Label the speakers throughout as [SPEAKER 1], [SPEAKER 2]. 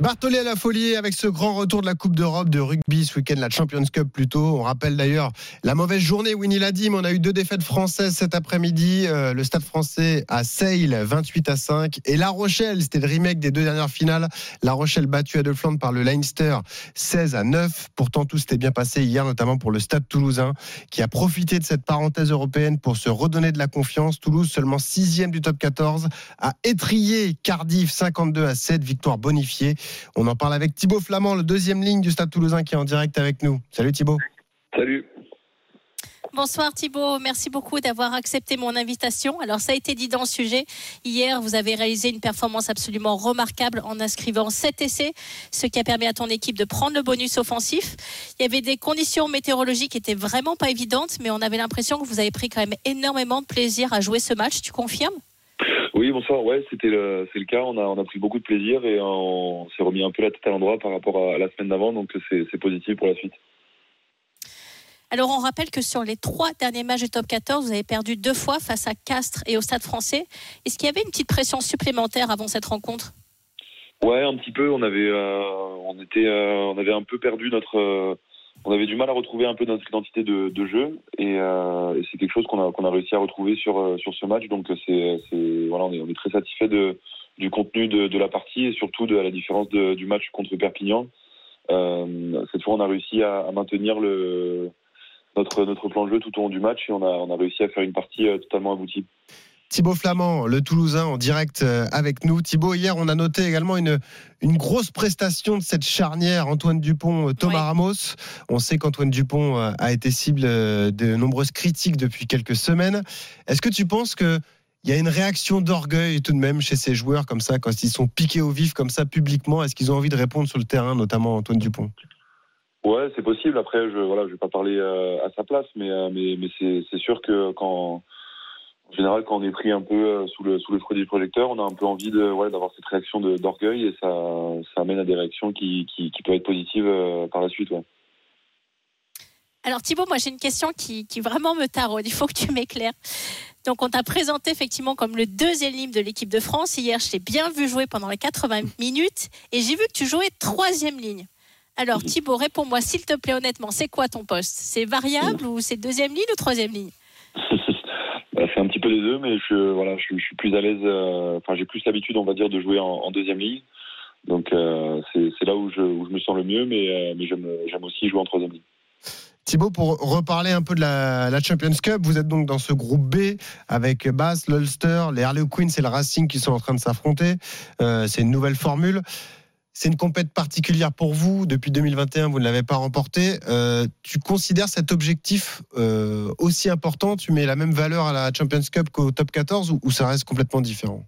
[SPEAKER 1] Bartholé à la folie avec ce grand retour de la Coupe d'Europe de rugby ce week-end, la Champions Cup plutôt. On rappelle d'ailleurs la mauvaise journée, Winnie l'a dit, mais on a eu deux défaites françaises cet après-midi. Euh, le Stade français à Sale, 28 à 5. Et La Rochelle, c'était le remake des deux dernières finales. La Rochelle battue à deux Flandre par le Leinster, 16 à 9. Pourtant, tout s'était bien passé hier, notamment pour le Stade toulousain, qui a profité de cette parenthèse européenne pour se redonner de la confiance. Toulouse, seulement sixième du top 14, a étrié Cardiff, 52 à 7, victoire bonifiée. On en parle avec Thibaut Flamand, le deuxième ligne du Stade Toulousain qui est en direct avec nous. Salut Thibaut.
[SPEAKER 2] Salut.
[SPEAKER 3] Bonsoir Thibaut, merci beaucoup d'avoir accepté mon invitation. Alors ça a été dit dans le sujet, hier vous avez réalisé une performance absolument remarquable en inscrivant 7 essais, ce qui a permis à ton équipe de prendre le bonus offensif. Il y avait des conditions météorologiques qui étaient vraiment pas évidentes, mais on avait l'impression que vous avez pris quand même énormément de plaisir à jouer ce match, tu confirmes?
[SPEAKER 2] Oui, bonsoir. Ouais, c'était le, c'est le cas. On a, on a pris beaucoup de plaisir et on s'est remis un peu la tête à l'endroit par rapport à la semaine d'avant, donc c'est, c'est positif pour la suite.
[SPEAKER 3] Alors, on rappelle que sur les trois derniers matchs du top 14, vous avez perdu deux fois face à Castres et au Stade français. Est-ce qu'il y avait une petite pression supplémentaire avant cette rencontre?
[SPEAKER 2] Ouais, un petit peu. On avait, euh, on était, euh, on avait un peu perdu notre, euh, on avait du mal à retrouver un peu notre identité de, jeu euh, et, c'est quelque chose qu'on a, réussi à retrouver sur, euh, sur ce match. Donc c'est, voilà, on est, très satisfait du contenu de, la partie et surtout de la différence du match contre Perpignan. Euh, cette fois, on a réussi à, maintenir notre, notre plan de jeu tout au long du match et on a réussi à faire une partie totalement aboutie.
[SPEAKER 1] Thibaut Flamand, le Toulousain, en direct euh, avec nous. Thibaut, hier, on a noté également une, une grosse prestation de cette charnière Antoine Dupont-Thomas euh, Ramos. On sait qu'Antoine Dupont euh, a été cible de nombreuses critiques depuis quelques semaines. Est-ce que tu penses que il y a une réaction d'orgueil tout de même chez ces joueurs comme ça, quand ils sont piqués au vif comme ça publiquement? Est-ce qu'ils ont envie de répondre sur le terrain, notamment Antoine Dupont?
[SPEAKER 2] Ouais, c'est possible. Après, je voilà, je vais pas parler à sa place, mais mais, mais c'est sûr que quand en général, quand on est pris un peu euh, sous le, sous le du projecteur, on a un peu envie de, ouais, d'avoir cette réaction d'orgueil et ça, ça amène à des réactions qui, qui, peuvent être positives euh, par la suite. Ouais.
[SPEAKER 3] Alors Thibaut, moi j'ai une question qui, qui vraiment me taraude, il faut que tu m'éclaires. Donc on t'a présenté effectivement comme le deuxième ligne de l'équipe de France. Hier, je t'ai bien vu jouer pendant les 80 minutes et j'ai vu que tu jouais troisième ligne. Alors Thibaut, réponds-moi s'il te plaît honnêtement, c'est quoi ton poste? C'est variable ou c'est deuxième ligne ou troisième ligne?
[SPEAKER 2] C'est un petit peu des deux, mais je, voilà, je, suis plus à l'aise. Euh, enfin, j'ai plus l'habitude, on va dire, de jouer en, deuxième ligne. Donc, euh, c'est là où je, me sens le mieux, mais, euh, j'aime aussi jouer en troisième ligne.
[SPEAKER 1] Thibaut, pour reparler un peu de la, Champions Cup, vous êtes donc dans ce groupe B avec Bass, l'Ulster, les Harley Quinn et le Racing qui sont en train de s'affronter. c'est une nouvelle formule. C'est une compète particulière pour vous. Depuis 2021, vous ne l'avez pas remporté. Euh, tu considères cet objectif euh, aussi important? Tu mets la même valeur à la Champions Cup qu'au Top 14 ou, ça reste complètement différent?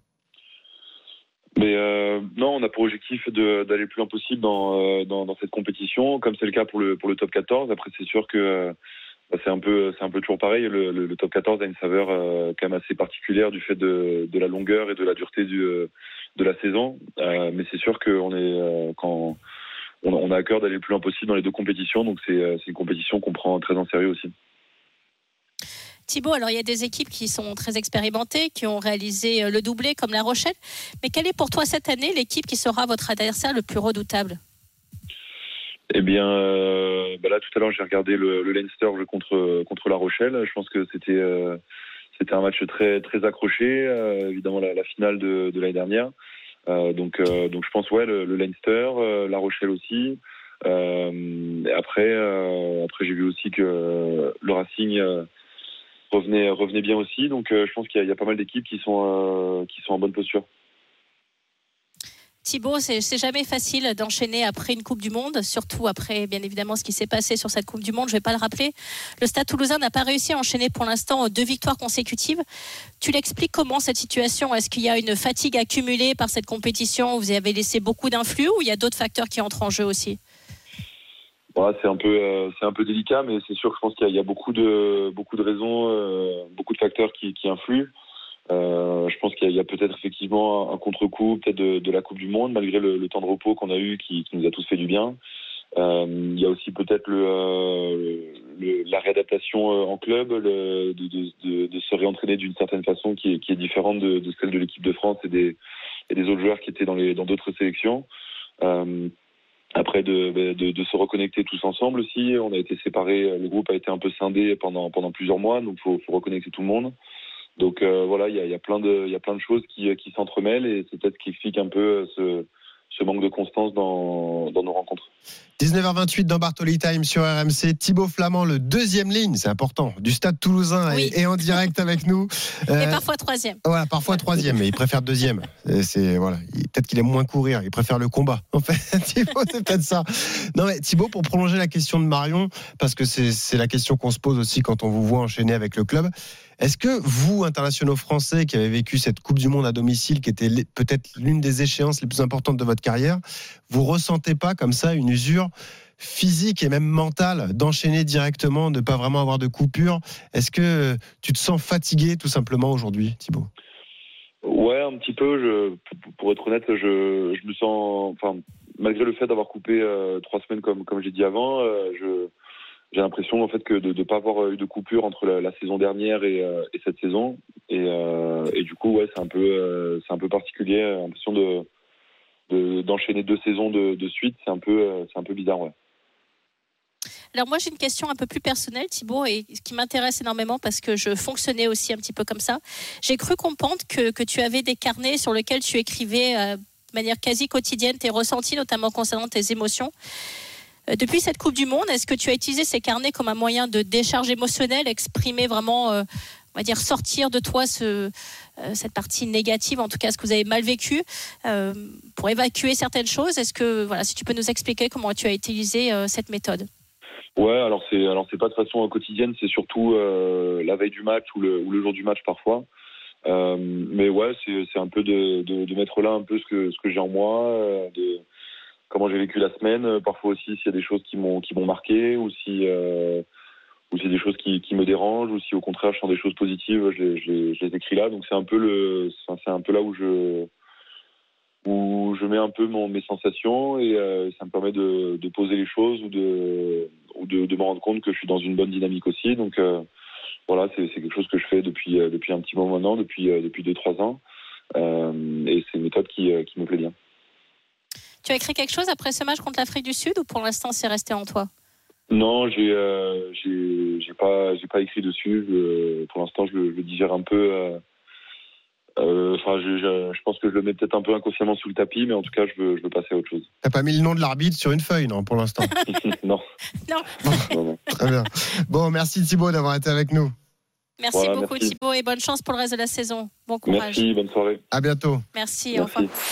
[SPEAKER 2] Mais euh, non, on a pour objectif d'aller le plus loin possible dans, cette compétition, comme c'est le cas pour le, top 14. Après, c'est sûr que c'est un peu toujours pareil. Le, top 14 a une saveur quand même assez particulière du fait de, la longueur et de la dureté du, de la saison. Euh, mais c'est sûr qu'on est euh, quand on, a à cœur d'aller le plus loin possible dans les deux compétitions. Donc euh, c'est une compétition qu'on prend très en sérieux aussi.
[SPEAKER 3] Thibaut, alors il y a des équipes qui sont très expérimentées, qui ont réalisé le doublé comme La Rochelle. Mais quelle est pour toi cette année l'équipe qui sera votre adversaire le plus redoutable?
[SPEAKER 2] Eh bien, bah là tout à l'heure j'ai regardé le, Leinster contre contre La Rochelle. Je pense que c'était c'était un match très très accroché, euh, évidemment la, finale de, l'année dernière. Euh, donc euh, donc je pense ouais le, Leinster, La Rochelle aussi. après après j'ai vu aussi que le Racing revenait revenait bien aussi. Donc je pense qu'il y, a pas mal d'équipes qui sont qui sont en bonne posture.
[SPEAKER 3] Thibaut, c'est jamais facile d'enchaîner après une Coupe du Monde, surtout après, bien évidemment, ce qui s'est passé sur cette Coupe du Monde. Je vais pas le rappeler. Le Stade toulousain n'a pas réussi à enchaîner pour l'instant deux victoires consécutives. Tu l'expliques comment cette situation? Est-ce qu'il y a une fatigue accumulée par cette compétition? Vous avez laissé beaucoup d'influx ou il y a d'autres facteurs qui entrent en jeu aussi?
[SPEAKER 2] C'est un peu, euh, un peu délicat, mais c'est sûr que je pense qu'il y, a- beaucoup de, beaucoup de raisons, euh, beaucoup de facteurs qui influent. Euh, je pense qu'il y a, peut-être effectivement un, contre-coup, peut-être de, la Coupe du Monde, malgré le, temps de repos qu'on a eu, qui, nous a tous fait du bien. Euh, il y a aussi peut-être euh, la réadaptation en club, de, se réentraîner d'une certaine façon qui est, différente de, celle de l'équipe de France et des, autres joueurs qui étaient dans d'autres sélections. Après de, se reconnecter tous ensemble aussi. On a été séparés, le groupe a été un peu scindé pendant pendant plusieurs mois, donc faut faut reconnecter tout le monde. Donc euh, voilà, il y a, y plein de il y a plein de choses qui qui s'entremêlent et c'est peut-être qui explique un peu euh, ce ce manque de constance dans dans nos rencontres.
[SPEAKER 1] 19h28 dans Bartoli Time sur RMC. Thibaut Flamand, le deuxième ligne, c'est important, du stade toulousain
[SPEAKER 3] Oui.
[SPEAKER 1] est, est en direct avec nous.
[SPEAKER 3] Et
[SPEAKER 1] Euh,
[SPEAKER 3] parfois troisième.
[SPEAKER 1] Voilà, parfois troisième, mais il préfère deuxième. Et C'est voilà, Il- peut-être qu'il aime moins courir, il préfère le combat. En fait, Thibaut, c'est peut-être ça. Non mais Thibaut, pour prolonger la question de Marion, parce que c'est la question qu'on se pose aussi quand on vous voit enchaîner avec le club. Est-ce que vous, internationaux français, qui avez vécu cette Coupe du Monde à domicile, qui était peut-être l'une des échéances les plus importantes de votre carrière, vous ressentez pas comme ça une usure physique et même mentale d'enchaîner directement, de pas vraiment avoir de coupure? Est-ce que tu te sens fatigué tout simplement aujourd'hui, Thibaut?
[SPEAKER 2] Ouais, un petit peu. Je, pour- être honnête, je, je me sens, enfin, malgré le fait d'avoir coupé euh, trois semaines comme comme j'ai dit avant, euh, j'ai l'impression en fait que de ne pas avoir eu de coupure entre la, saison dernière et, euh, et cette saison. Et, du coup, ouais, c'est un peu euh, c'est un peu particulier. L'impression de de- d'enchaîner deux saisons de, suite, c'est un peu euh, un peu bizarre, ouais.
[SPEAKER 3] Alors moi j'ai une question un peu plus personnelle Thibaut et qui m'intéresse énormément parce que je fonctionnais aussi un petit peu comme ça. J'ai cru comprendre que, que tu avais des carnets sur lesquels tu écrivais euh, de manière quasi quotidienne tes ressentis notamment concernant tes émotions. Euh, Depuis cette Coupe du Monde, est-ce que tu as utilisé ces carnets comme un moyen de décharge émotionnelle, exprimer vraiment, on va dire, sortir de toi euh, cette partie négative, en tout cas ce que vous avez mal vécu, euh, pour évacuer certaines choses Est-ce que, voilà, si tu peux nous expliquer comment tu as utilisé euh, cette méthode?
[SPEAKER 2] Ouais, alors c'est alors c'est pas de façon quotidienne, c'est surtout la veille du match ou le, ou le jour du match parfois. Mais ouais, c'est un peu de, de, mettre là un peu ce que ce que j'ai en moi, de comment j'ai vécu la semaine. Parfois aussi s'il y a des choses qui m'ont qui m'ont marqué ou si ou a des choses qui, me dérangent ou si au contraire je sens des choses positives, je les, écris là. Donc c'est un peu le c'est c'est un peu là où je où je mets un peu mon, mes sensations et euh, ça me permet de, poser les choses ou de de, me rendre compte que je suis dans une bonne dynamique aussi. Donc euh, voilà, c'est c'est quelque chose que je fais depuis euh, depuis un petit moment maintenant, depuis depuis deux trois ans, et c'est une méthode qui qui me plaît bien.
[SPEAKER 3] Tu as écrit quelque chose après ce match contre l'Afrique du Sud ou pour l'instant c'est resté en toi?
[SPEAKER 2] Non, j'ai euh, j'ai j'ai pas j'ai pas écrit dessus. Je- pour l'instant, je, le- je le digère un peu. euh, euh, Enfin, je, je, je pense que je le mets peut-être un peu inconsciemment sous le tapis, mais en tout cas, je veux je veux passer à autre chose.
[SPEAKER 1] T'as pas mis le nom de l'arbitre sur une feuille, non, pour l'instant
[SPEAKER 2] non.
[SPEAKER 3] Non.
[SPEAKER 2] non, non.
[SPEAKER 1] Très bien. Bon, merci Thibaut d'avoir été avec nous.
[SPEAKER 3] Merci
[SPEAKER 2] Voilà,
[SPEAKER 3] beaucoup
[SPEAKER 2] merci.
[SPEAKER 3] Thibaut et bonne chance pour le reste de la saison. Bon courage.
[SPEAKER 2] Merci, bonne soirée.
[SPEAKER 1] À bientôt.
[SPEAKER 3] Merci, au revoir.
[SPEAKER 2] Merci.